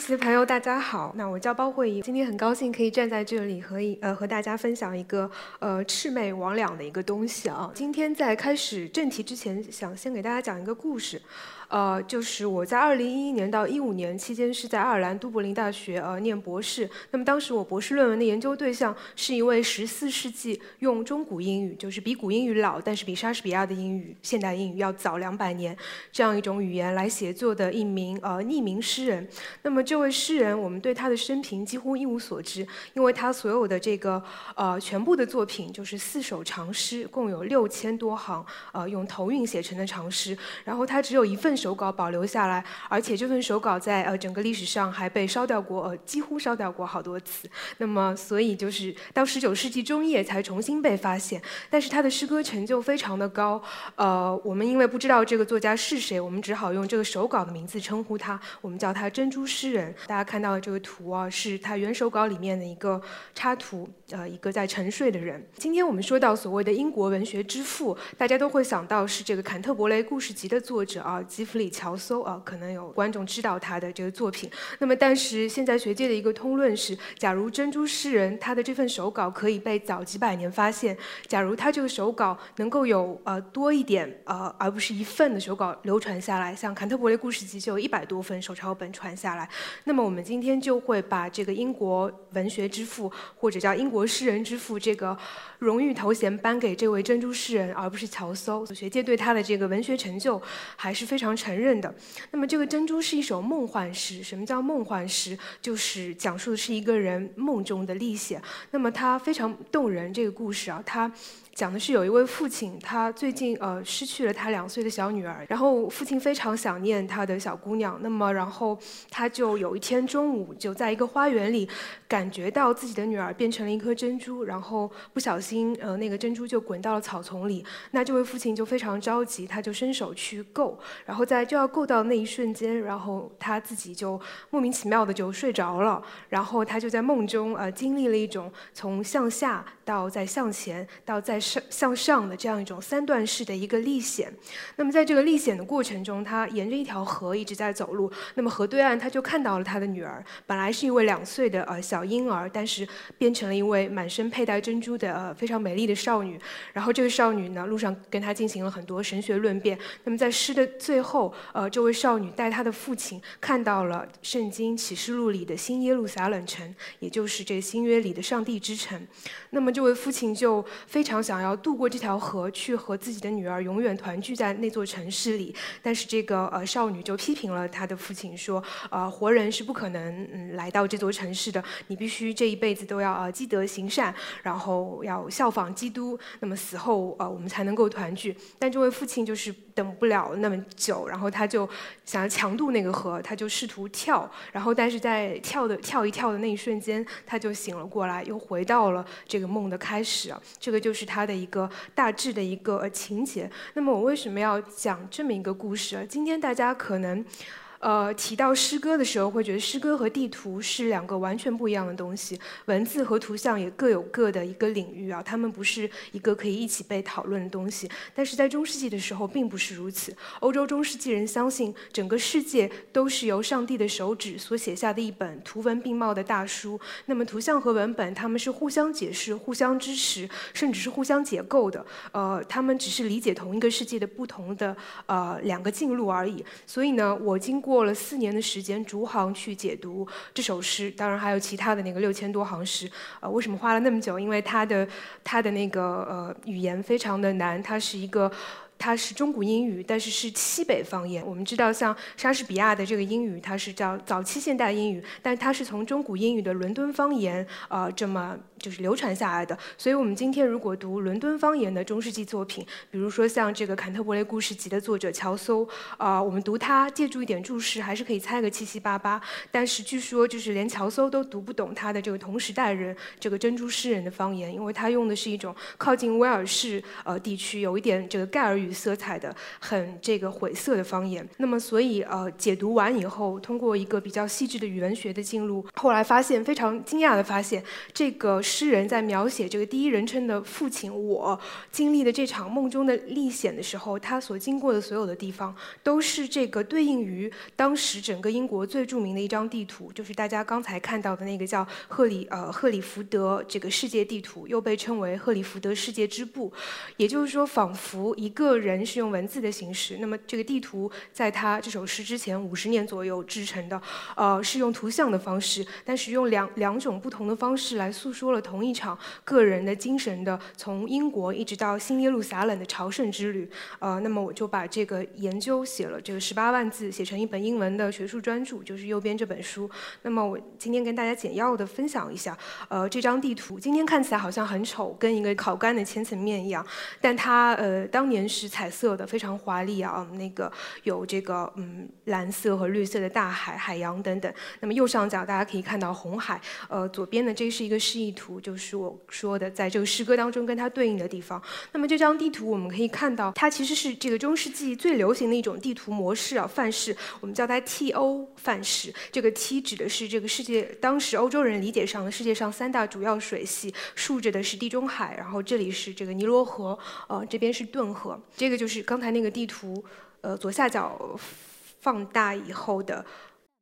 一席的朋友，大家好。那我叫包慧怡，今天很高兴可以站在这里和一呃和大家分享一个呃魑魅魍魉的一个东西啊。今天在开始正题之前，想先给大家讲一个故事。呃，就是我在二零一一年到一五年期间是在爱尔兰都柏林大学呃念博士。那么当时我博士论文的研究对象是一位十四世纪用中古英语，就是比古英语老，但是比莎士比亚的英语现代英语要早两百年这样一种语言来写作的一名呃匿名诗人。那么这位诗人，我们对他的生平几乎一无所知，因为他所有的这个呃全部的作品就是四首长诗，共有六千多行，呃用头韵写成的长诗。然后他只有一份。手稿保留下来，而且这份手稿在呃整个历史上还被烧掉过，呃几乎烧掉过好多次。那么，所以就是到十九世纪中叶才重新被发现。但是他的诗歌成就非常的高，呃，我们因为不知道这个作家是谁，我们只好用这个手稿的名字称呼他，我们叫他珍珠诗人。大家看到的这个图啊，是他原手稿里面的一个插图，呃，一个在沉睡的人。今天我们说到所谓的英国文学之父，大家都会想到是这个坎特伯雷故事集的作者啊，基。弗里乔搜啊，可能有观众知道他的这个作品。那么，但是现在学界的一个通论是：假如珍珠诗人他的这份手稿可以被早几百年发现，假如他这个手稿能够有呃多一点呃，而不是一份的手稿流传下来，像坎特伯雷故事集就有一百多份手抄本传下来，那么我们今天就会把这个英国文学之父或者叫英国诗人之父这个荣誉头衔颁给这位珍珠诗人，而不是乔叟。学界对他的这个文学成就还是非常。承认的。那么，这个珍珠是一首梦幻诗。什么叫梦幻诗？就是讲述的是一个人梦中的历险。那么，它非常动人。这个故事啊，它。讲的是有一位父亲，他最近呃失去了他两岁的小女儿，然后父亲非常想念他的小姑娘，那么然后他就有一天中午就在一个花园里，感觉到自己的女儿变成了一颗珍珠，然后不小心呃那个珍珠就滚到了草丛里，那这位父亲就非常着急，他就伸手去够，然后在就要够到那一瞬间，然后他自己就莫名其妙的就睡着了，然后他就在梦中呃经历了一种从向下到再向前到再。向上的这样一种三段式的一个历险，那么在这个历险的过程中，他沿着一条河一直在走路。那么河对岸，他就看到了他的女儿，本来是一位两岁的呃小婴儿，但是变成了一位满身佩戴珍珠的呃非常美丽的少女。然后这个少女呢，路上跟他进行了很多神学论辩。那么在诗的最后，呃，这位少女带她的父亲看到了圣经启示录里的新耶路撒冷城，也就是这新约里的上帝之城。那么这位父亲就非常想要渡过这条河，去和自己的女儿永远团聚在那座城市里。但是这个呃少女就批评了她的父亲，说呃活人是不可能嗯来到这座城市的，你必须这一辈子都要呃积德行善，然后要效仿基督，那么死后呃我们才能够团聚。但这位父亲就是等不了那么久，然后他就想要强渡那个河，他就试图跳，然后但是在跳的跳一跳的那一瞬间，他就醒了过来，又回到了这个梦的开始，这个就是他它的一个。大致的一个情节。那么我为什么要讲这么一个故事？今天大家可能。呃，提到诗歌的时候，会觉得诗歌和地图是两个完全不一样的东西，文字和图像也各有各的一个领域啊，他们不是一个可以一起被讨论的东西。但是在中世纪的时候，并不是如此。欧洲中世纪人相信，整个世界都是由上帝的手指所写下的一本图文并茂的大书。那么，图像和文本，他们是互相解释、互相支持，甚至是互相解构的。呃，他们只是理解同一个世界的不同的呃两个进路而已。所以呢，我经过。过了四年的时间，逐行去解读这首诗，当然还有其他的那个六千多行诗。呃，为什么花了那么久？因为它的它的那个呃语言非常的难，它是一个。它是中古英语，但是是西北方言。我们知道，像莎士比亚的这个英语，它是叫早期现代英语，但它是从中古英语的伦敦方言，呃，这么就是流传下来的。所以，我们今天如果读伦敦方言的中世纪作品，比如说像这个《坎特伯雷故事集》的作者乔叟，啊，我们读它，借助一点注释，还是可以猜个七七八八。但是据说，就是连乔叟都读不懂他的这个同时代人这个珍珠诗人的方言，因为他用的是一种靠近威尔士呃地区有一点这个盖尔语。色彩的很这个晦涩的方言，那么所以呃解读完以后，通过一个比较细致的语文学的进入，后来发现非常惊讶的发现，这个诗人在描写这个第一人称的父亲我经历的这场梦中的历险的时候，他所经过的所有的地方，都是这个对应于当时整个英国最著名的一张地图，就是大家刚才看到的那个叫赫里呃赫里福德这个世界地图，又被称为赫里福德世界之布。也就是说，仿佛一个人是用文字的形式，那么这个地图在他这首诗之前五十年左右制成的，呃，是用图像的方式，但是用两两种不同的方式来诉说了同一场个人的精神的从英国一直到新耶路撒冷的朝圣之旅。呃，那么我就把这个研究写了这个十八万字，写成一本英文的学术专著，就是右边这本书。那么我今天跟大家简要的分享一下，呃，这张地图今天看起来好像很丑，跟一个烤干的千层面一样，但它呃当年是彩色的，非常华丽啊，那个有这个嗯蓝色和绿色的大海、海洋等等。那么右上角大家可以看到红海，呃，左边呢这是一个示意图，就是我说的在这个诗歌当中跟它对应的地方。那么这张地图我们可以看到，它其实是这个中世纪最流行的一种地图模式啊范式，我们叫它 T-O 范式。这个 T 指的是这个世界当时欧洲人理解上的世界上三大主要水系，竖着的是地中海，然后这里是这个尼罗河，呃，这边是顿河。这个就是刚才那个地图，呃，左下角放大以后的。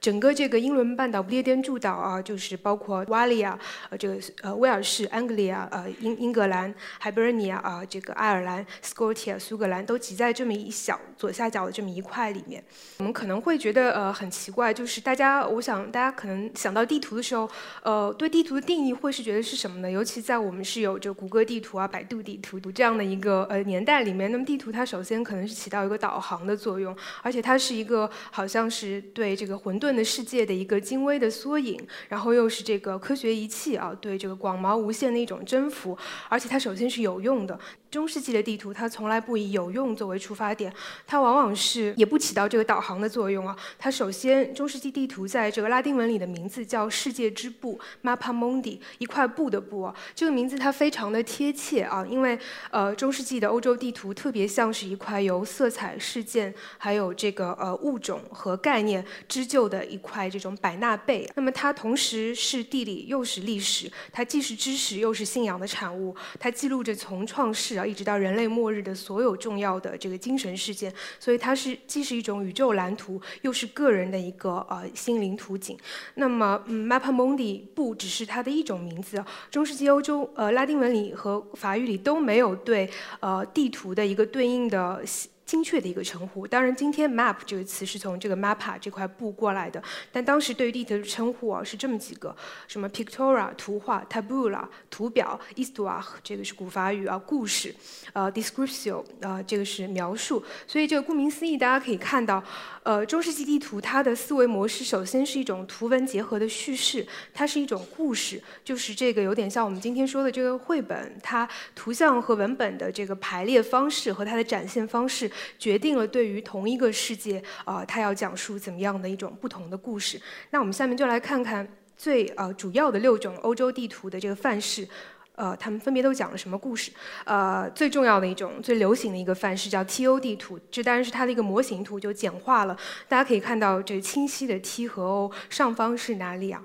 整个这个英伦半岛不列颠诸岛啊，就是包括瓦利亚，呃，这个呃威尔士、安格利亚、呃英英格兰、海伯尼亚啊，这个爱尔兰、斯科特、苏格兰都挤在这么一小左下角的这么一块里面。我们可能会觉得呃很奇怪，就是大家，我想大家可能想到地图的时候，呃，对地图的定义会是觉得是什么呢？尤其在我们是有这谷歌地图啊、百度地图这样的一个呃年代里面，那么地图它首先可能是起到一个导航的作用，而且它是一个好像是对这个混沌。的世界的一个精微的缩影，然后又是这个科学仪器啊，对这个广袤无限的一种征服，而且它首先是有用的。中世纪的地图，它从来不以有用作为出发点，它往往是也不起到这个导航的作用啊。它首先，中世纪地图在这个拉丁文里的名字叫“世界之布 ”（mapa mundi），一块布的布啊。这个名字它非常的贴切啊，因为呃，中世纪的欧洲地图特别像是一块由色彩、事件、还有这个呃物种和概念织就的一块这种百纳贝。那么它同时是地理又是历史，它既是知识又是信仰的产物，它记录着从创世。要一直到人类末日的所有重要的这个精神事件，所以它是既是一种宇宙蓝图，又是个人的一个呃心灵图景。那么，嗯，Mappa Mundi 不只是它的一种名字，中世纪欧洲呃拉丁文里和法语里都没有对呃地图的一个对应的。精确的一个称呼。当然，今天 map 这个词是从这个 “mapa” 这块布过来的。但当时对于地图的称呼啊是这么几个：什么 pictura 图画，tabula 图表 i s t o i r 这个是古法语啊故事，呃 descriptio 啊这个是描述。所以这个顾名思义，大家可以看到，呃中世纪地图它的思维模式首先是一种图文结合的叙事，它是一种故事，就是这个有点像我们今天说的这个绘本，它图像和文本的这个排列方式和它的展现方式。决定了对于同一个世界，啊，它要讲述怎么样的一种不同的故事。那我们下面就来看看最呃主要的六种欧洲地图的这个范式，呃，他们分别都讲了什么故事？呃，最重要的一种、最流行的一个范式叫 T-O 地图，这当然是它的一个模型图，就简化了。大家可以看到这清晰的 T 和 O，上方是哪里啊？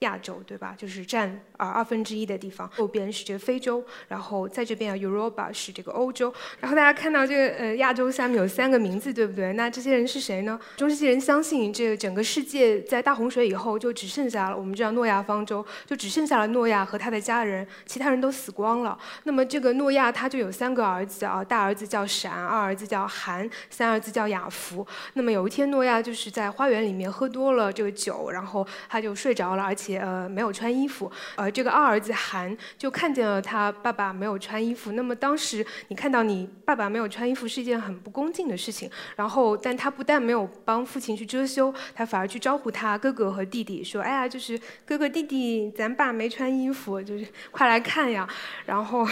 亚洲对吧？就是占啊二分之一的地方。右边是这个非洲，然后在这边啊，Europa 是这个欧洲。然后大家看到这个呃亚洲下面有三个名字，对不对？那这些人是谁呢？中世纪人相信这个整个世界在大洪水以后就只剩下了我们知道诺亚方舟，就只剩下了诺亚和他的家人，其他人都死光了。那么这个诺亚他就有三个儿子啊，大儿子叫闪，二儿子叫韩，三儿子叫雅福。那么有一天诺亚就是在花园里面喝多了这个酒，然后他就睡着了，而且。呃，没有穿衣服。呃，这个二儿子韩就看见了他爸爸没有穿衣服。那么当时你看到你爸爸没有穿衣服是一件很不恭敬的事情。然后，但他不但没有帮父亲去遮羞，他反而去招呼他哥哥和弟弟，说：“哎呀，就是哥哥弟弟，咱爸没穿衣服，就是快来看呀。”然后，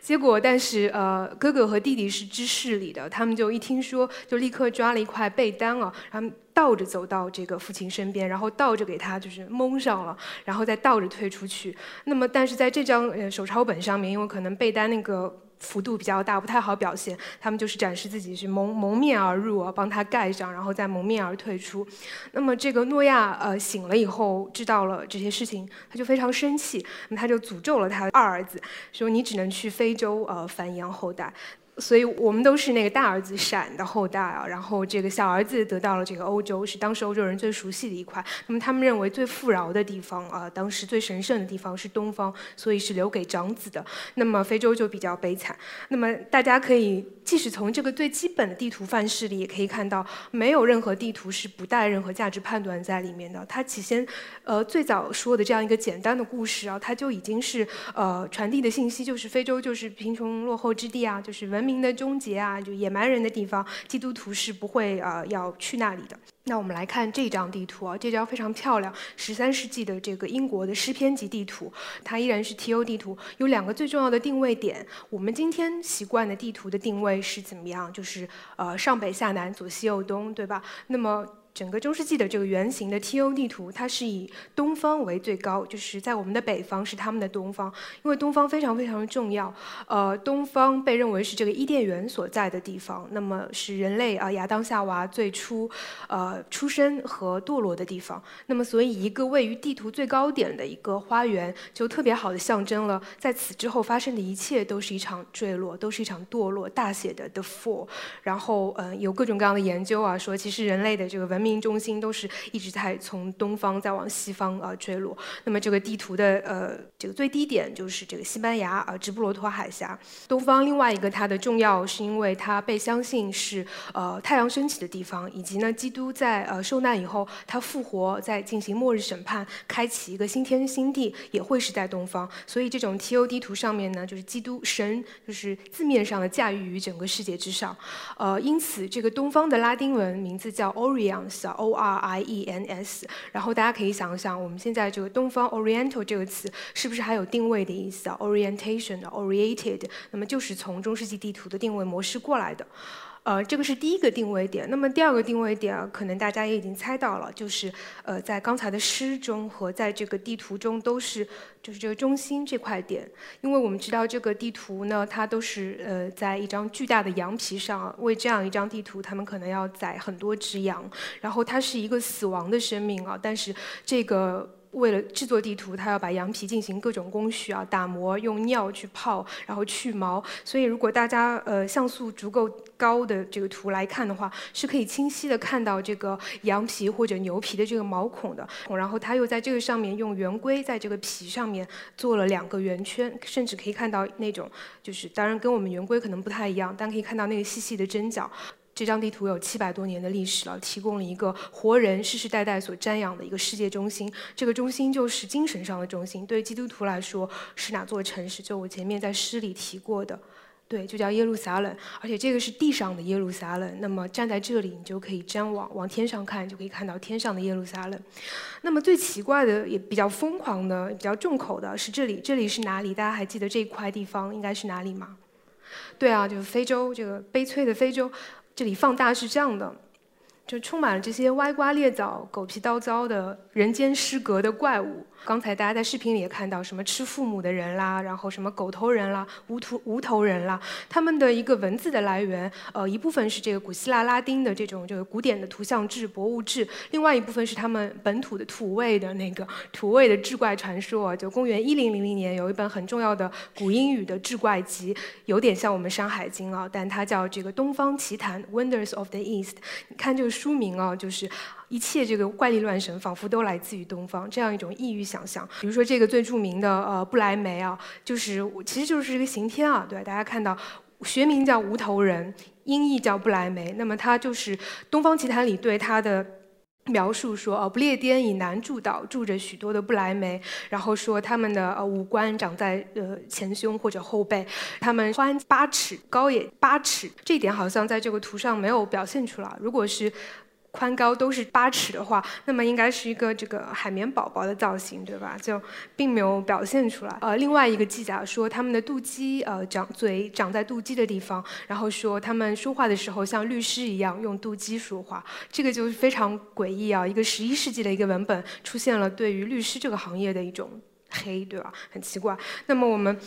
结果但是呃，哥哥和弟弟是知事里的，他们就一听说，就立刻抓了一块被单啊，然后。倒着走到这个父亲身边，然后倒着给他就是蒙上了，然后再倒着退出去。那么，但是在这张呃手抄本上面，因为可能被单那个幅度比较大，不太好表现。他们就是展示自己是蒙蒙面而入，帮他盖上，然后再蒙面而退出。那么这个诺亚呃醒了以后，知道了这些事情，他就非常生气，那么他就诅咒了他的二儿子，说你只能去非洲呃繁衍后代。所以我们都是那个大儿子闪的后代啊，然后这个小儿子得到了这个欧洲，是当时欧洲人最熟悉的一块。那么他们认为最富饶的地方啊，当时最神圣的地方是东方，所以是留给长子的。那么非洲就比较悲惨。那么大家可以，即使从这个最基本的地图范式里，也可以看到，没有任何地图是不带任何价值判断在里面的。它起先，呃，最早说的这样一个简单的故事啊，它就已经是呃传递的信息，就是非洲就是贫穷落后之地啊，就是文明。明的终结啊，就野蛮人的地方，基督徒是不会呃要去那里的。那我们来看这张地图啊，这张非常漂亮，十三世纪的这个英国的诗篇级地图，它依然是 TO 地图，有两个最重要的定位点。我们今天习惯的地图的定位是怎么样？就是呃上北下南，左西右东，对吧？那么整个中世纪的这个圆形的 TO 地图，它是以东方为最高，就是在我们的北方是他们的东方，因为东方非常非常的重要。呃，东方被认为是这个伊甸园所在的地方，那么是人类啊亚当夏娃最初呃出生和堕落的地方。那么所以一个位于地图最高点的一个花园，就特别好的象征了在此之后发生的一切都是一场坠落，都是一场堕落，大写的 The Fall。然后嗯，有各种各样的研究啊，说其实人类的这个文明。中心都是一直在从东方再往西方呃坠落。那么这个地图的呃这个最低点就是这个西班牙啊直布罗陀海峡。东方另外一个它的重要是因为它被相信是呃太阳升起的地方，以及呢基督在呃受难以后他复活在进行末日审判，开启一个新天新地也会是在东方。所以这种 TO 地图上面呢就是基督神就是字面上的驾驭于整个世界之上。呃因此这个东方的拉丁文名字叫 Orion。O R I E N S，然后大家可以想想，我们现在这个东方 Oriental 这个词是不是还有定位的意思啊？Orientation，oriented，那么就是从中世纪地图的定位模式过来的。呃，这个是第一个定位点。那么第二个定位点，可能大家也已经猜到了，就是呃，在刚才的诗中和在这个地图中都是就是这个中心这块点。因为我们知道这个地图呢，它都是呃在一张巨大的羊皮上，为这样一张地图，他们可能要宰很多只羊，然后它是一个死亡的生命啊，但是这个。为了制作地图，他要把羊皮进行各种工序啊，打磨，用尿去泡，然后去毛。所以，如果大家呃像素足够高的这个图来看的话，是可以清晰的看到这个羊皮或者牛皮的这个毛孔的。然后，他又在这个上面用圆规在这个皮上面做了两个圆圈，甚至可以看到那种就是，当然跟我们圆规可能不太一样，但可以看到那个细细的针脚。这张地图有七百多年的历史了，提供了一个活人世世代代所瞻仰的一个世界中心。这个中心就是精神上的中心。对基督徒来说，是哪座城市？就我前面在诗里提过的，对，就叫耶路撒冷。而且这个是地上的耶路撒冷。那么站在这里，你就可以瞻望，往天上看，就可以看到天上的耶路撒冷。那么最奇怪的，也比较疯狂的，比较重口的是这里。这里是哪里？大家还记得这一块地方应该是哪里吗？对啊，就是非洲，这个悲催的非洲。这里放大是这样的，就充满了这些歪瓜裂枣、狗皮叨糟的人间失格的怪物。刚才大家在视频里也看到，什么吃父母的人啦，然后什么狗头人啦、无头无头人啦，他们的一个文字的来源，呃，一部分是这个古希腊拉丁的这种这个古典的图像志、博物志，另外一部分是他们本土的土味的那个土味的志怪传说。就公元一零零零年有一本很重要的古英语的志怪集，有点像我们《山海经》啊，但它叫这个《东方奇谭》（Wonders of the East）。你看这个书名啊，就是。一切这个怪力乱神，仿佛都来自于东方，这样一种异域想象。比如说这个最著名的呃不来梅啊，就是其实就是一个刑天啊，对大家看到学名叫无头人，音译叫不来梅。那么它就是《东方奇谭》里对它的描述说，哦，不列颠以南诸岛住着许多的不来梅，然后说他们的呃五官长在呃前胸或者后背，他们宽八尺，高也八尺，这一点好像在这个图上没有表现出来。如果是宽高都是八尺的话，那么应该是一个这个海绵宝宝的造型，对吧？就并没有表现出来。呃，另外一个记载说，他们的肚脐呃长嘴长在肚脐的地方，然后说他们说话的时候像律师一样用肚脐说话，这个就是非常诡异啊！一个十一世纪的一个文本出现了对于律师这个行业的一种黑，对吧？很奇怪。那么我们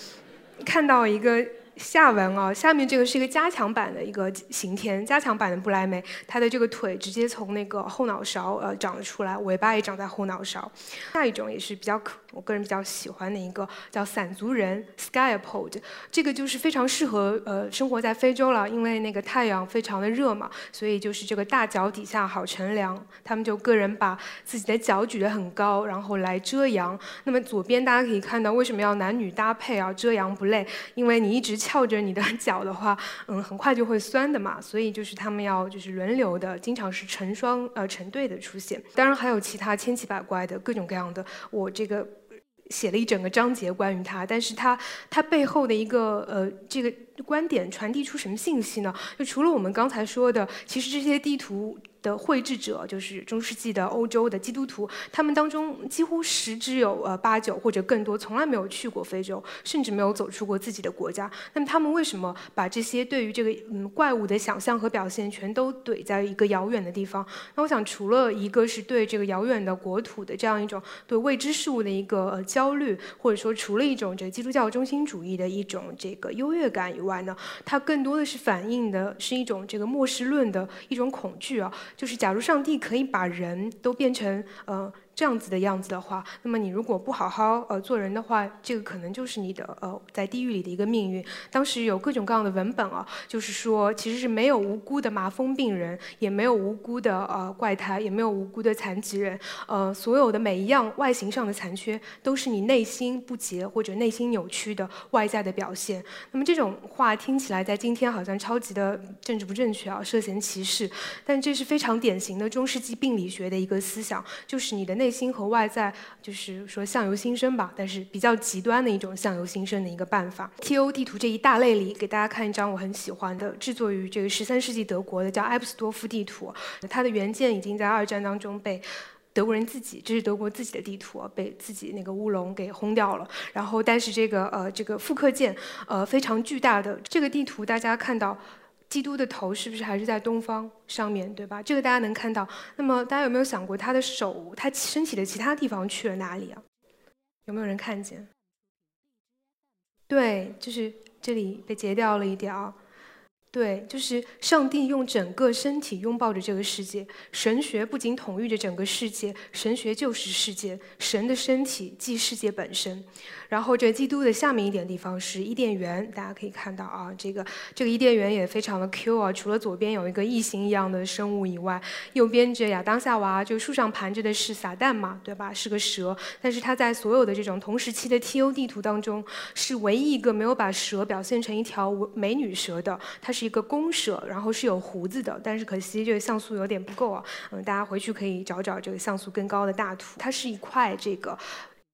看到一个。下文啊，下面这个是一个加强版的一个刑天，加强版的不莱梅，它的这个腿直接从那个后脑勺呃长了出来，尾巴也长在后脑勺。下一种也是比较可，我个人比较喜欢的一个叫散族人 （Skyapod），这个就是非常适合呃生活在非洲了，因为那个太阳非常的热嘛，所以就是这个大脚底下好乘凉，他们就个人把自己的脚举得很高，然后来遮阳。那么左边大家可以看到为什么要男女搭配啊？遮阳不累，因为你一直。翘着你的脚的话，嗯，很快就会酸的嘛。所以就是他们要就是轮流的，经常是成双呃成对的出现。当然还有其他千奇百怪的各种各样的，我这个写了一整个章节关于他。但是他他背后的一个呃这个观点传递出什么信息呢？就除了我们刚才说的，其实这些地图。的绘制者就是中世纪的欧洲的基督徒，他们当中几乎十之有呃八九或者更多从来没有去过非洲，甚至没有走出过自己的国家。那么他们为什么把这些对于这个嗯怪物的想象和表现全都怼在一个遥远的地方？那我想，除了一个是对这个遥远的国土的这样一种对未知事物的一个呃焦虑，或者说除了一种这个基督教中心主义的一种这个优越感以外呢，它更多的是反映的是一种这个末世论的一种恐惧啊。就是，假如上帝可以把人都变成，呃。这样子的样子的话，那么你如果不好好呃做人的话，这个可能就是你的呃在地狱里的一个命运。当时有各种各样的文本啊，就是说其实是没有无辜的麻风病人，也没有无辜的呃怪胎，也没有无辜的残疾人，呃所有的每一样外形上的残缺，都是你内心不洁或者内心扭曲的外在的表现。那么这种话听起来在今天好像超级的政治不正确啊，涉嫌歧视，但这是非常典型的中世纪病理学的一个思想，就是你的内心和外在就是说相由心生吧，但是比较极端的一种相由心生的一个办法。T.O. 地图这一大类里，给大家看一张我很喜欢的，制作于这个十三世纪德国的，叫埃布斯多夫地图。它的原件已经在二战当中被德国人自己，这是德国自己的地图，被自己那个乌龙给轰掉了。然后，但是这个呃这个复刻件呃非常巨大的这个地图，大家看到。基督的头是不是还是在东方上面对吧？这个大家能看到。那么大家有没有想过，他的手，他身体的其他地方去了哪里啊？有没有人看见？对，就是这里被截掉了一点啊。对，就是上帝用整个身体拥抱着这个世界。神学不仅统御着整个世界，神学就是世界。神的身体即世界本身。然后这基督的下面一点地方是伊甸园，大家可以看到啊，这个这个伊甸园也非常的 Q 啊，除了左边有一个异形一样的生物以外，右边这亚当夏娃就树上盘着的是撒旦嘛，对吧？是个蛇，但是它在所有的这种同时期的 TO 地图当中，是唯一一个没有把蛇表现成一条美女蛇的，它是是一个公蛇，然后是有胡子的，但是可惜这个像素有点不够啊，嗯，大家回去可以找找这个像素更高的大图，它是一块这个。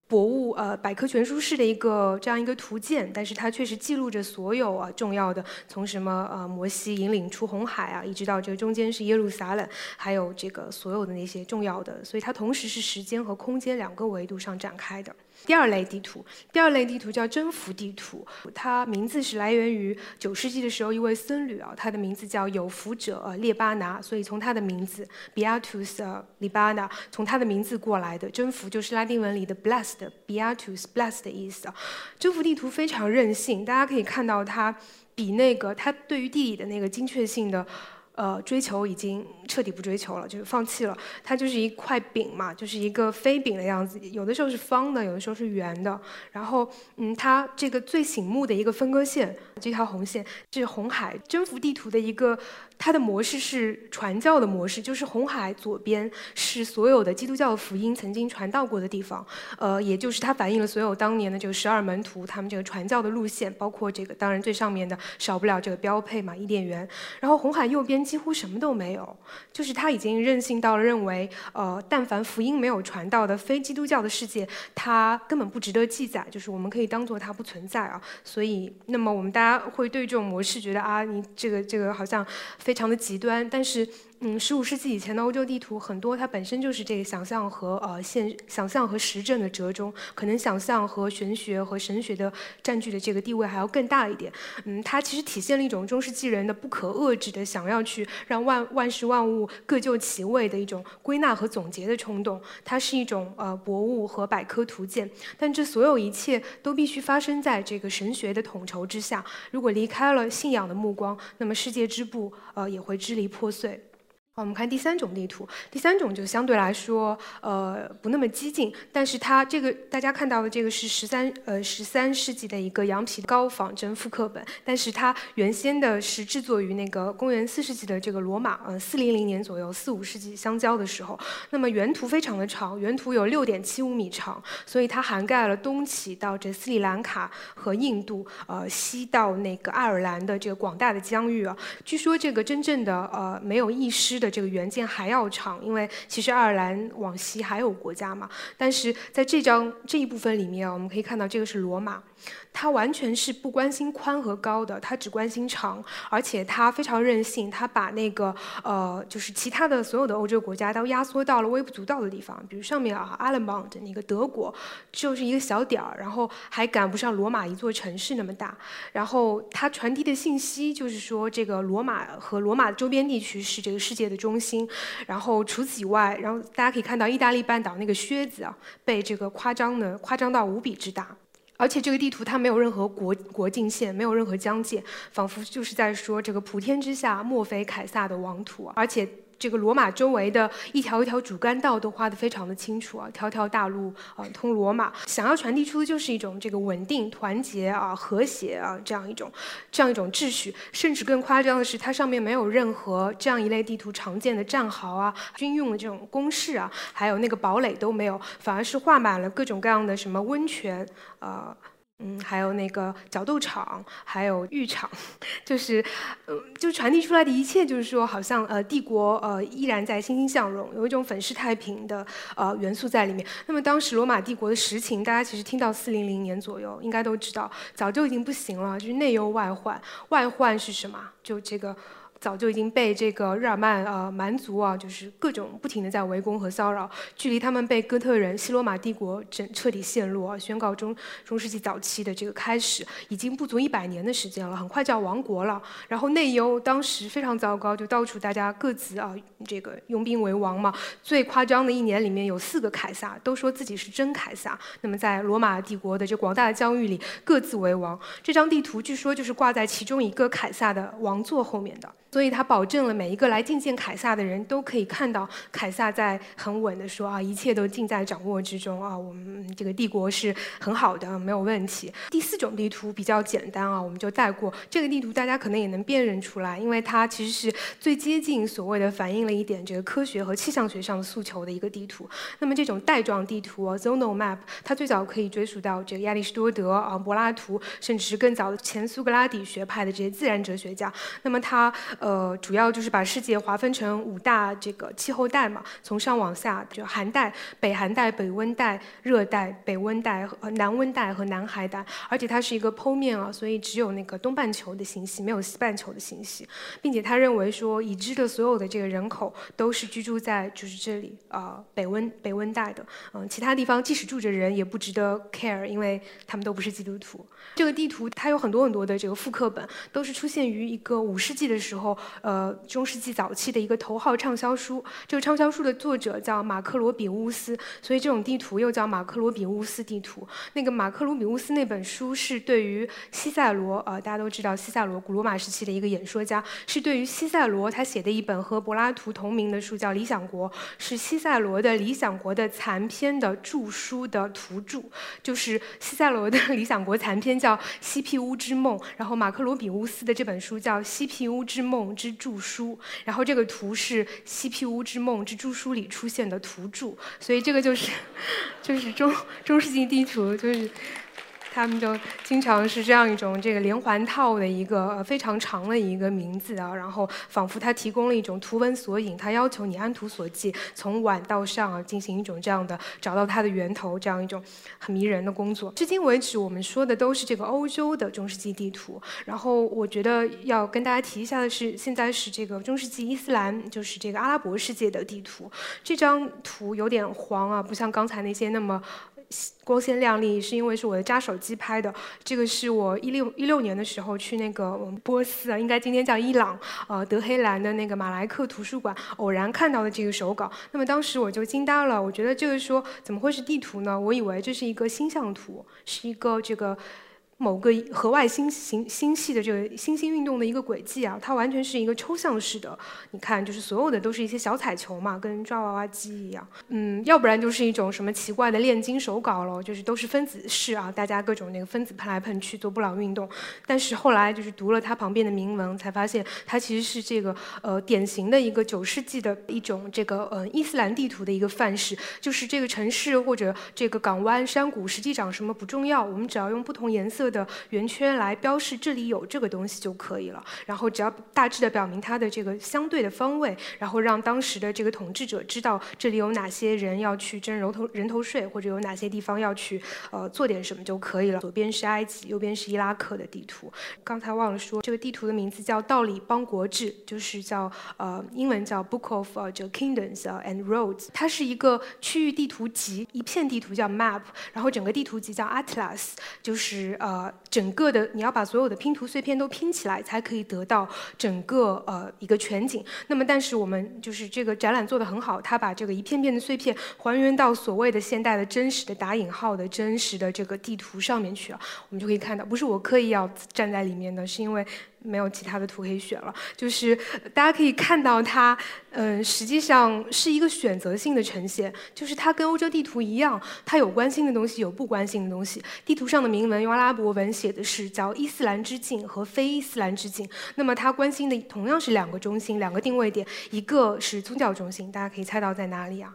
博物呃百科全书式的一个这样一个图鉴，但是它确实记录着所有啊重要的，从什么呃摩西引领出红海啊，一直到这个中间是耶路撒冷，还有这个所有的那些重要的，所以它同时是时间和空间两个维度上展开的。第二类地图，第二类地图叫征服地图，它名字是来源于九世纪的时候一位僧侣啊，他的名字叫有福者列巴拿，所以从他的名字 Beatus 呃 Libana，从他的名字过来的，征服就是拉丁文里的 blessed Beatus blessed 的意思啊。征服地图非常任性，大家可以看到它比那个它对于地理的那个精确性的。呃，追求已经彻底不追求了，就是放弃了。它就是一块饼嘛，就是一个飞饼的样子，有的时候是方的，有的时候是圆的。然后，嗯，它这个最醒目的一个分割线，这条红线，这是红海征服地图的一个。它的模式是传教的模式，就是红海左边是所有的基督教福音曾经传到过的地方，呃，也就是它反映了所有当年的这个十二门徒他们这个传教的路线，包括这个当然最上面的少不了这个标配嘛，伊甸园。然后红海右边几乎什么都没有，就是他已经任性到了认为，呃，但凡福音没有传到的非基督教的世界，他根本不值得记载，就是我们可以当做它不存在啊。所以，那么我们大家会对这种模式觉得啊，你这个这个好像。非常的极端，但是嗯，十五世纪以前的欧洲地图很多，它本身就是这个想象和呃现想象和实证的折中，可能想象和玄学和神学的占据的这个地位还要更大一点。嗯，它其实体现了一种中世纪人的不可遏制的想要去让万万事万物各就其位的一种归纳和总结的冲动。它是一种呃博物和百科图鉴，但这所有一切都必须发生在这个神学的统筹之下。如果离开了信仰的目光，那么世界之步呃也会支离破碎。我们看第三种地图，第三种就相对来说，呃，不那么激进，但是它这个大家看到的这个是十三呃十三世纪的一个羊皮高仿真复刻本，但是它原先的是制作于那个公元四世纪的这个罗马，呃四零零年左右，四五世纪相交的时候，那么原图非常的长，原图有六点七五米长，所以它涵盖了东起到这斯里兰卡和印度，呃西到那个爱尔兰的这个广大的疆域啊，据说这个真正的呃没有遗失的。这个原件还要长，因为其实爱尔兰往西还有国家嘛。但是在这张这一部分里面，我们可以看到这个是罗马。他完全是不关心宽和高的，他只关心长，而且他非常任性，他把那个呃，就是其他的所有的欧洲国家都压缩到了微不足道的地方，比如上面啊，阿勒邦的那个德国就是一个小点儿，然后还赶不上罗马一座城市那么大。然后他传递的信息就是说，这个罗马和罗马周边地区是这个世界的中心。然后除此以外，然后大家可以看到意大利半岛那个靴子啊，被这个夸张的夸张到无比之大。而且这个地图它没有任何国国境线，没有任何疆界，仿佛就是在说这个普天之下莫非凯撒的王土。而且这个罗马周围的一条一条主干道都画得非常的清楚啊，条条大路啊通罗马，想要传递出的就是一种这个稳定、团结啊、和谐啊这样一种这样一种秩序。甚至更夸张的是，它上面没有任何这样一类地图常见的战壕啊、军用的这种工事啊，还有那个堡垒都没有，反而是画满了各种各样的什么温泉。呃，嗯，还有那个角斗场，还有浴场，就是，嗯，就传递出来的一切，就是说，好像呃，帝国呃依然在欣欣向荣，有一种粉饰太平的呃元素在里面。那么当时罗马帝国的实情，大家其实听到四零零年左右，应该都知道，早就已经不行了，就是内忧外患。外患是什么？就这个。早就已经被这个日耳曼呃蛮族啊，就是各种不停的在围攻和骚扰。距离他们被哥特人、西罗马帝国整彻底陷落啊，宣告中中世纪早期的这个开始，已经不足一百年的时间了，很快就要亡国了。然后内忧当时非常糟糕，就到处大家各自啊这个拥兵为王嘛。最夸张的一年里面有四个凯撒，都说自己是真凯撒。那么在罗马帝国的这广大的疆域里各自为王。这张地图据说就是挂在其中一个凯撒的王座后面的。所以他保证了每一个来觐见凯撒的人都可以看到凯撒在很稳的说啊，一切都尽在掌握之中啊，我们这个帝国是很好的，没有问题。第四种地图比较简单啊，我们就带过。这个地图大家可能也能辨认出来，因为它其实是最接近所谓的反映了一点这个科学和气象学上的诉求的一个地图。那么这种带状地图啊 （zonal map） 它最早可以追溯到这个亚里士多德啊、柏拉图，甚至是更早的前苏格拉底学派的这些自然哲学家。那么它呃，主要就是把世界划分成五大这个气候带嘛，从上往下，就寒带、北寒带、北温带、热带、北温带和南温带和南海带，而且它是一个剖面啊，所以只有那个东半球的信息，没有西半球的信息，并且他认为说，已知的所有的这个人口都是居住在就是这里啊，北温北温带的，嗯，其他地方即使住着人也不值得 care，因为他们都不是基督徒。这个地图它有很多很多的这个复刻本，都是出现于一个五世纪的时候。呃，中世纪早期的一个头号畅销书，这个畅销书的作者叫马克罗比乌斯，所以这种地图又叫马克罗比乌斯地图。那个马克罗比乌斯那本书是对于西塞罗，呃，大家都知道西塞罗古罗马时期的一个演说家，是对于西塞罗他写的一本和柏拉图同名的书，叫《理想国》，是西塞罗的《理想国》的残篇的著书的图注，就是西塞罗的《理想国》残篇叫《西庇乌之梦》，然后马克罗比乌斯的这本书叫《西庇乌之梦梦之》。著书，然后这个图是《西皮屋之梦之著书》里出现的图注，所以这个就是，就是中中世纪地图，就是。他们就经常是这样一种这个连环套的一个非常长的一个名字啊，然后仿佛它提供了一种图文索引，它要求你按图索骥，从晚到上啊进行一种这样的找到它的源头这样一种很迷人的工作。至今为止，我们说的都是这个欧洲的中世纪地图，然后我觉得要跟大家提一下的是，现在是这个中世纪伊斯兰，就是这个阿拉伯世界的地图。这张图有点黄啊，不像刚才那些那么。光鲜亮丽是因为是我的扎手机拍的，这个是我一六一六年的时候去那个波斯，应该今天叫伊朗，呃德黑兰的那个马莱克图书馆偶然看到的这个手稿。那么当时我就惊呆了，我觉得就是说怎么会是地图呢？我以为这是一个星象图，是一个这个。某个河外星星星系的这个星星运动的一个轨迹啊，它完全是一个抽象式的。你看，就是所有的都是一些小彩球嘛，跟抓娃娃机一样。嗯，要不然就是一种什么奇怪的炼金手稿喽，就是都是分子式啊，大家各种那个分子喷来喷去做布朗运动。但是后来就是读了它旁边的铭文，才发现它其实是这个呃典型的一个九世纪的一种这个呃伊斯兰地图的一个范式，就是这个城市或者这个港湾山谷实际长什么不重要，我们只要用不同颜色。的圆圈来标示这里有这个东西就可以了，然后只要大致的表明它的这个相对的方位，然后让当时的这个统治者知道这里有哪些人要去征人头人头税，或者有哪些地方要去呃做点什么就可以了。左边是埃及，右边是伊拉克的地图。刚才忘了说，这个地图的名字叫《道里邦国志》，就是叫呃英文叫 Book of the Kingdoms and Roads。它是一个区域地图集，一片地图叫 Map，然后整个地图集叫 Atlas，就是呃。呃，整个的你要把所有的拼图碎片都拼起来，才可以得到整个呃一个全景。那么，但是我们就是这个展览做得很好，它把这个一片片的碎片还原到所谓的现代的真实的打引号的真实的这个地图上面去了。我们就可以看到，不是我刻意要站在里面的，是因为。没有其他的图可以选了，就是大家可以看到它，嗯，实际上是一个选择性的呈现，就是它跟欧洲地图一样，它有关心的东西，有不关心的东西。地图上的铭文用阿拉伯文写的是叫伊斯兰之境和非伊斯兰之境，那么它关心的同样是两个中心，两个定位点，一个是宗教中心，大家可以猜到在哪里啊？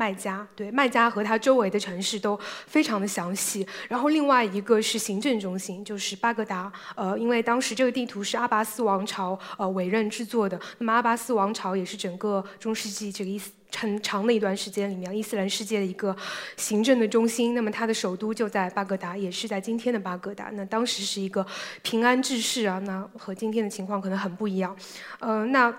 麦家对麦家和它周围的城市都非常的详细，然后另外一个是行政中心，就是巴格达。呃，因为当时这个地图是阿拔斯王朝呃委任制作的，那么阿拔斯王朝也是整个中世纪这个伊斯很长的一段时间里面伊斯兰世界的一个行政的中心。那么它的首都就在巴格达，也是在今天的巴格达。那当时是一个平安治世啊，那和今天的情况可能很不一样。呃，那。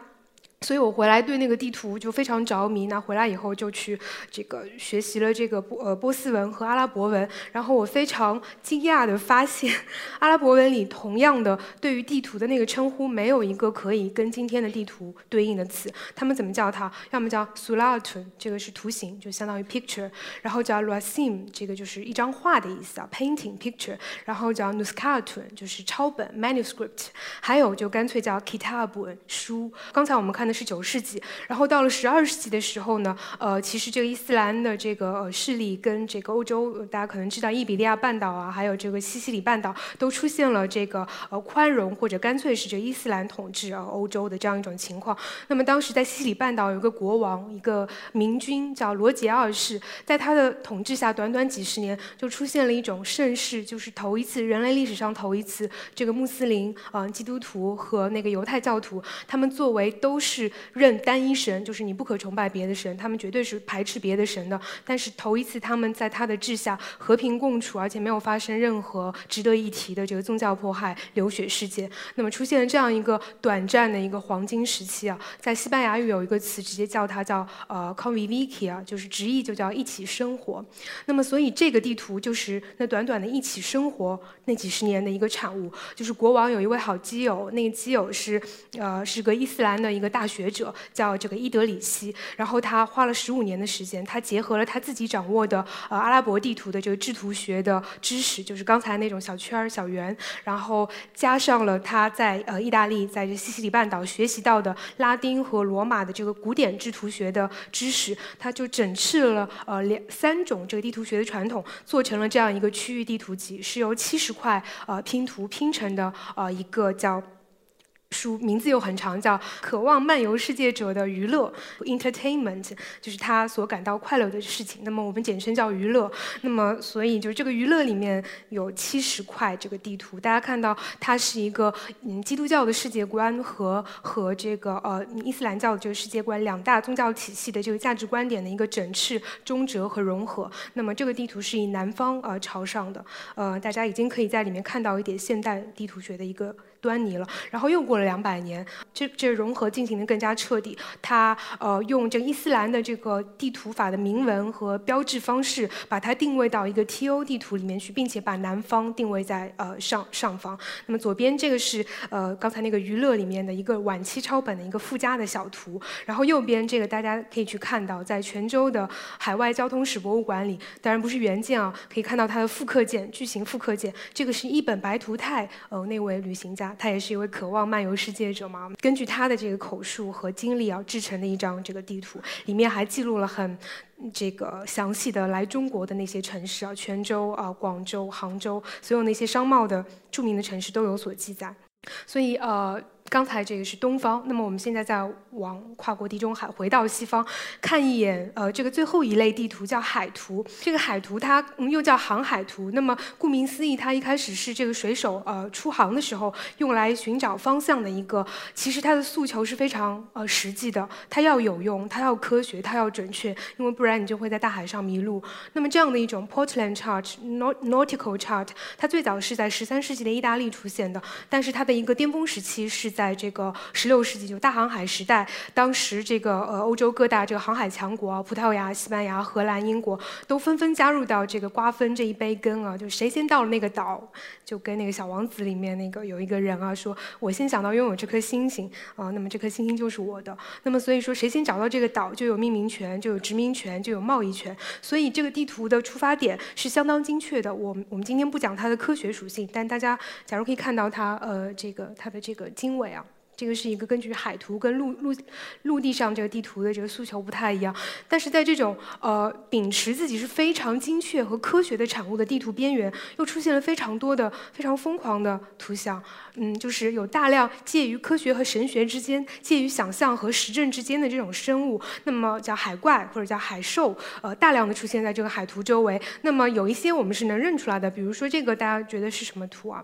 所以我回来对那个地图就非常着迷。那回来以后就去这个学习了这个波呃波斯文和阿拉伯文。然后我非常惊讶的发现，阿拉伯文里同样的对于地图的那个称呼没有一个可以跟今天的地图对应的词。他们怎么叫它？要么叫 sulatun，这个是图形，就相当于 picture。然后叫 rasim，这个就是一张画的意思啊，painting picture。然后叫 nuskatun，就是抄本 manuscript。还有就干脆叫 kitabun，书。刚才我们看是九世纪，然后到了十二世纪的时候呢，呃，其实这个伊斯兰的这个势力跟这个欧洲，大家可能知道伊比利亚半岛啊，还有这个西西里半岛，都出现了这个呃宽容或者干脆是这伊斯兰统治啊欧洲的这样一种情况。那么当时在西西里半岛有个国王，一个明君叫罗杰二世，在他的统治下，短短几十年就出现了一种盛世，就是头一次人类历史上头一次，这个穆斯林啊基督徒和那个犹太教徒，他们作为都是。是认单一神，就是你不可崇拜别的神，他们绝对是排斥别的神的。但是头一次他们在他的治下和平共处，而且没有发生任何值得一提的这个宗教迫害、流血事件。那么出现了这样一个短暂的一个黄金时期啊，在西班牙语有一个词，直接叫它叫呃 convivia，啊，就是直译就叫一起生活。那么所以这个地图就是那短短的一起生活那几十年的一个产物。就是国王有一位好基友，那个基友是呃是个伊斯兰的一个大。学者叫这个伊德里希，然后他花了十五年的时间，他结合了他自己掌握的呃阿拉伯地图的这个制图学的知识，就是刚才那种小圈儿、小圆，然后加上了他在呃意大利在这西西里半岛学习到的拉丁和罗马的这个古典制图学的知识，他就整治了呃两三种这个地图学的传统，做成了这样一个区域地图集，是由七十块呃拼图拼成的呃一个叫。书名字又很长，叫《渴望漫游世界者的娱乐》（Entertainment），就是他所感到快乐的事情。那么我们简称叫娱乐。那么所以就是这个娱乐里面有七十块这个地图，大家看到它是一个嗯基督教的世界观和和这个呃伊斯兰教的这个世界观两大宗教体系的这个价值观点的一个整饬、中折和融合。那么这个地图是以南方呃朝上的，呃大家已经可以在里面看到一点现代地图学的一个。端倪了，然后又过了两百年，这这融合进行的更加彻底。他呃用这个伊斯兰的这个地图法的铭文和标志方式，把它定位到一个 TO 地图里面去，并且把南方定位在呃上上方。那么左边这个是呃刚才那个娱乐里面的一个晚期抄本的一个附加的小图，然后右边这个大家可以去看到，在泉州的海外交通史博物馆里，当然不是原件啊，可以看到它的复刻件，巨型复刻件。这个是一本白图泰呃那位旅行家。他也是一位渴望漫游世界者嘛。根据他的这个口述和经历啊，制成的一张这个地图，里面还记录了很这个详细的来中国的那些城市啊，泉州啊、广州、杭州，所有那些商贸的著名的城市都有所记载。所以呃。刚才这个是东方，那么我们现在再往跨过地中海，回到西方，看一眼，呃，这个最后一类地图叫海图。这个海图它又叫航海图。那么顾名思义，它一开始是这个水手呃出航的时候用来寻找方向的一个。其实它的诉求是非常呃实际的，它要有用，它要科学，它要准确，因为不然你就会在大海上迷路。那么这样的一种 Portland chart nautical chart，它最早是在十三世纪的意大利出现的，但是它的一个巅峰时期是在。在这个十六世纪，就大航海时代，当时这个呃欧洲各大这个航海强国，葡萄牙、西班牙、荷兰、英国，都纷纷加入到这个瓜分这一杯羹啊，就是谁先到了那个岛，就跟那个小王子里面那个有一个人啊说，我先想到拥有这颗星星啊，那么这颗星星就是我的。那么所以说，谁先找到这个岛，就有命名权，就有殖民权，就有贸易权。所以这个地图的出发点是相当精确的。我我们今天不讲它的科学属性，但大家假如可以看到它呃这个它的这个经纬。这个是一个根据海图跟陆陆陆地上这个地图的这个诉求不太一样，但是在这种呃秉持自己是非常精确和科学的产物的地图边缘，又出现了非常多的非常疯狂的图像，嗯，就是有大量介于科学和神学之间，介于想象和实证之间的这种生物，那么叫海怪或者叫海兽，呃，大量的出现在这个海图周围。那么有一些我们是能认出来的，比如说这个，大家觉得是什么图啊？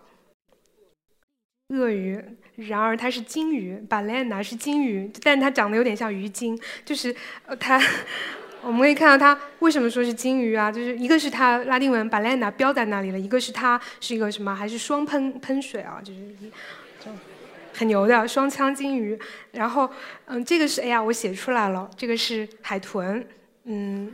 鳄鱼，然而它是鲸鱼，balena 是鲸鱼，但它长得有点像鱼精，就是它，我们可以看到它为什么说是鲸鱼啊？就是一个是它拉丁文 balena 标在那里了，一个是它是一个什么？还是双喷喷水啊？就是就很牛的双枪鲸鱼。然后嗯，这个是哎呀，我写出来了，这个是海豚，嗯，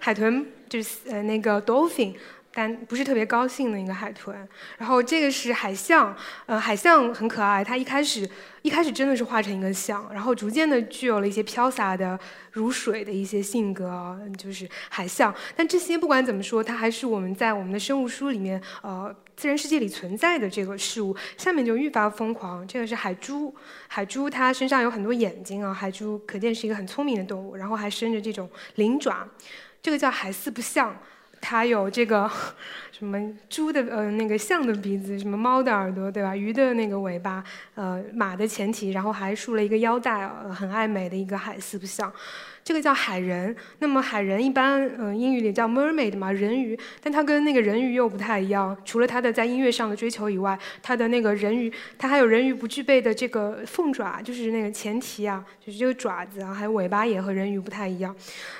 海豚就是呃那个 dolphin。但不是特别高兴的一个海豚，然后这个是海象，呃，海象很可爱，它一开始一开始真的是画成一个象，然后逐渐的具有了一些飘洒的如水的一些性格，就是海象。但这些不管怎么说，它还是我们在我们的生物书里面，呃，自然世界里存在的这个事物。下面就愈发疯狂，这个是海猪，海猪它身上有很多眼睛啊，海猪可见是一个很聪明的动物，然后还生着这种鳞爪，这个叫海四不像。它有这个 什么猪的呃那个象的鼻子，什么猫的耳朵，对吧？鱼的那个尾巴，呃马的前蹄，然后还竖了一个腰带，很爱美的一个海四不像。这个叫海人，那么海人一般，嗯，英语里叫 mermaid 嘛，人鱼，但它跟那个人鱼又不太一样。除了它的在音乐上的追求以外，它的那个人鱼，它还有人鱼不具备的这个凤爪，就是那个前蹄啊，就是这个爪子啊，还有尾巴也和人鱼不太一样。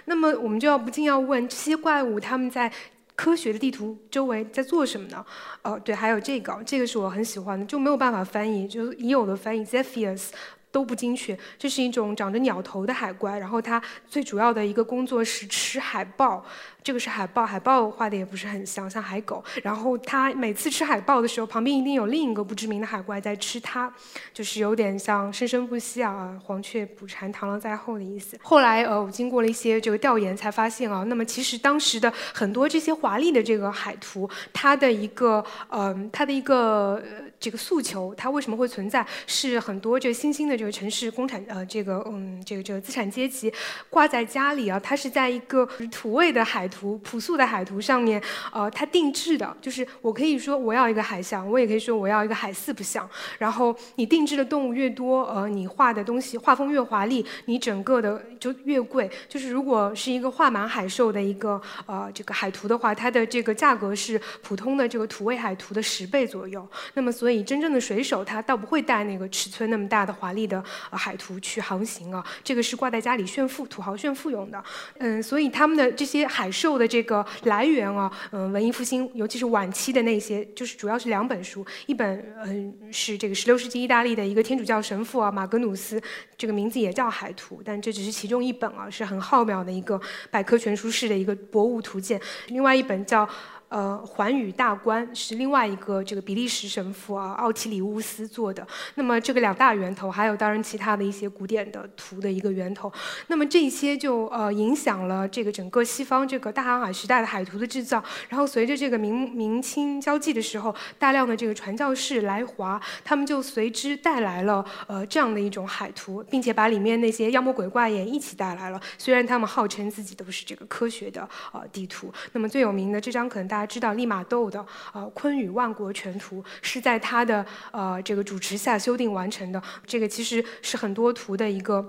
那么我们就要不禁要问，这些怪物它们在科学的地图周围在做什么呢？哦，对，还有这个，这个是我很喜欢的，就没有办法翻译，就已有的翻译 Zephyrs。都不精确，这是一种长着鸟头的海怪，然后它最主要的一个工作是吃海豹。这个是海豹，海豹画的也不是很像，像海狗。然后它每次吃海豹的时候，旁边一定有另一个不知名的海怪在吃它，就是有点像生生不息啊，黄雀捕蝉，螳螂在后的意思。后来呃，我经过了一些这个调研，才发现啊，那么其实当时的很多这些华丽的这个海图，它的一个嗯，它的一个这个诉求，它为什么会存在，是很多这新兴的这个城市工产呃这个嗯这个这个资产阶级挂在家里啊，它是在一个土味的海图图、朴素的海图上面呃它定制的，就是我可以说我要一个海象，我也可以说我要一个海四不像。然后你定制的动物越多，呃，你画的东西画风越华丽，你整个的就越贵。就是如果是一个画满海兽的一个呃这个海图的话，它的这个价格是普通的这个土味海图的十倍左右。那么所以真正的水手他倒不会带那个尺寸那么大的华丽的呃海图去航行啊，这个是挂在家里炫富、土豪炫富用的。嗯，所以他们的这些海受的这个来源啊，嗯，文艺复兴尤其是晚期的那些，就是主要是两本书，一本嗯是这个十六世纪意大利的一个天主教神父啊马格努斯，这个名字也叫海图，但这只是其中一本啊，是很浩渺的一个百科全书式的一个博物图鉴。另外一本叫。呃，寰宇大观是另外一个这个比利时神父啊，奥奇里乌斯做的。那么这个两大源头，还有当然其他的一些古典的图的一个源头。那么这些就呃影响了这个整个西方这个大航海时代的海图的制造。然后随着这个明明清交际的时候，大量的这个传教士来华，他们就随之带来了呃这样的一种海图，并且把里面那些妖魔鬼怪也一起带来了。虽然他们号称自己都是这个科学的呃地图。那么最有名的这张可能大。大家知道利玛窦的呃《坤舆万国全图》是在他的呃这个主持下修订完成的。这个其实是很多图的一个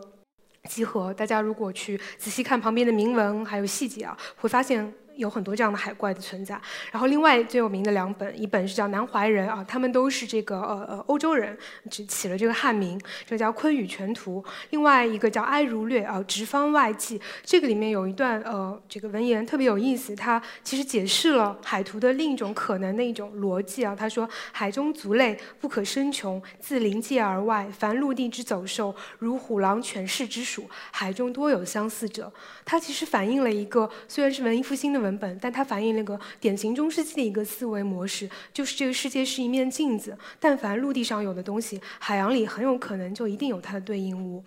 集合。大家如果去仔细看旁边的铭文还有细节啊，会发现。有很多这样的海怪的存在，然后另外最有名的两本，一本是叫《南怀仁》啊，他们都是这个呃呃欧洲人，只起了这个汉名，这叫《昆宇全图》；另外一个叫《哀如略》啊，《直方外记》。这个里面有一段呃这个文言特别有意思，它其实解释了海图的另一种可能的一种逻辑啊。他说：“海中族类不可生穷，自临界而外，凡陆地之走兽，如虎狼犬豕之属，海中多有相似者。”它其实反映了一个虽然是文艺复兴的文。文本，但它反映那个典型中世纪的一个思维模式，就是这个世界是一面镜子，但凡陆地上有的东西，海洋里很有可能就一定有它的对应物。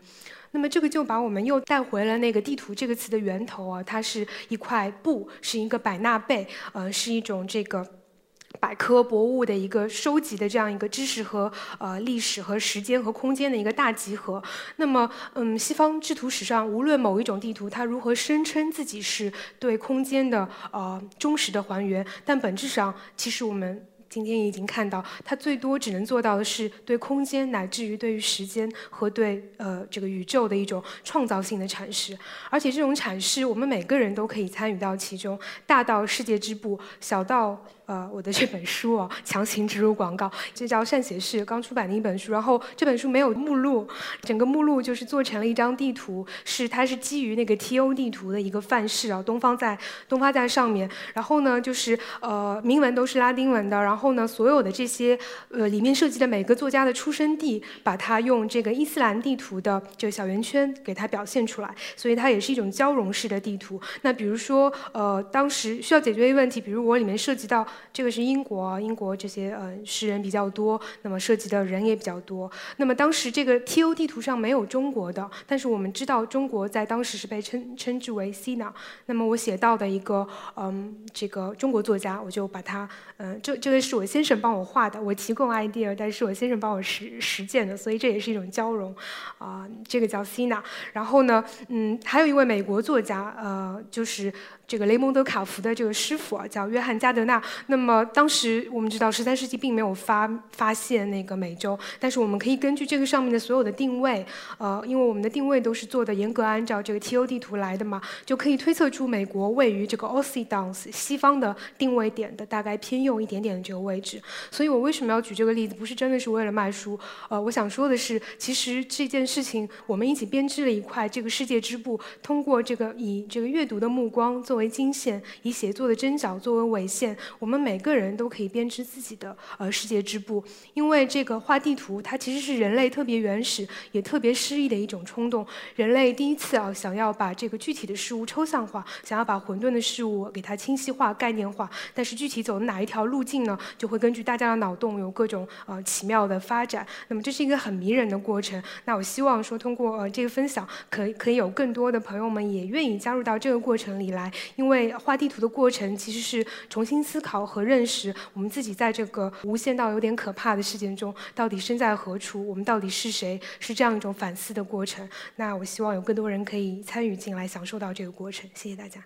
那么这个就把我们又带回了那个地图这个词的源头啊，它是一块布，是一个百纳贝，呃，是一种这个。百科博物的一个收集的这样一个知识和呃历史和时间和空间的一个大集合。那么，嗯，西方制图史上，无论某一种地图它如何声称自己是对空间的呃忠实的还原，但本质上，其实我们。今天已经看到，它最多只能做到的是对空间乃至于对于时间和对呃这个宇宙的一种创造性的阐释，而且这种阐释我们每个人都可以参与到其中，大到世界之部，小到呃我的这本书哦，强行植入广告，这叫善写士刚出版的一本书，然后这本书没有目录，整个目录就是做成了一张地图，是它是基于那个 TO 地图的一个范式啊，东方在东方在上面，然后呢就是呃铭文都是拉丁文的，然后。后呢，所有的这些呃里面涉及的每个作家的出生地，把它用这个伊斯兰地图的这个小圆圈给它表现出来，所以它也是一种交融式的地图。那比如说呃，当时需要解决一个问题，比如我里面涉及到这个是英国，英国这些呃诗人比较多，那么涉及的人也比较多。那么当时这个 TO 地图上没有中国的，但是我们知道中国在当时是被称称之为 Sina。那么我写到的一个嗯这个中国作家，我就把它嗯这这个是。我先生帮我画的，我提供 idea，但是我先生帮我实实践的，所以这也是一种交融，啊，这个叫 Sina。然后呢，嗯，还有一位美国作家，呃，就是。这个雷蒙德·卡福的这个师傅啊，叫约翰·加德纳。那么当时我们知道，十三世纪并没有发发现那个美洲，但是我们可以根据这个上面的所有的定位，呃，因为我们的定位都是做的严格按照这个 TO 地图来的嘛，就可以推测出美国位于这个 o c i d a n c e 西方的定位点的大概偏右一点点的这个位置。所以我为什么要举这个例子？不是真的是为了卖书，呃，我想说的是，其实这件事情我们一起编织了一块这个世界织布，通过这个以这个阅读的目光做。为经线，以写作的针脚作为纬线，我们每个人都可以编织自己的呃世界织布。因为这个画地图，它其实是人类特别原始也特别诗意的一种冲动。人类第一次啊，想要把这个具体的事物抽象化，想要把混沌的事物给它清晰化、概念化。但是具体走哪一条路径呢？就会根据大家的脑洞有各种呃奇妙的发展。那么这是一个很迷人的过程。那我希望说，通过呃这个分享，可可以有更多的朋友们也愿意加入到这个过程里来。因为画地图的过程其实是重新思考和认识我们自己在这个无限到有点可怕的事件中到底身在何处，我们到底是谁，是这样一种反思的过程。那我希望有更多人可以参与进来，享受到这个过程。谢谢大家。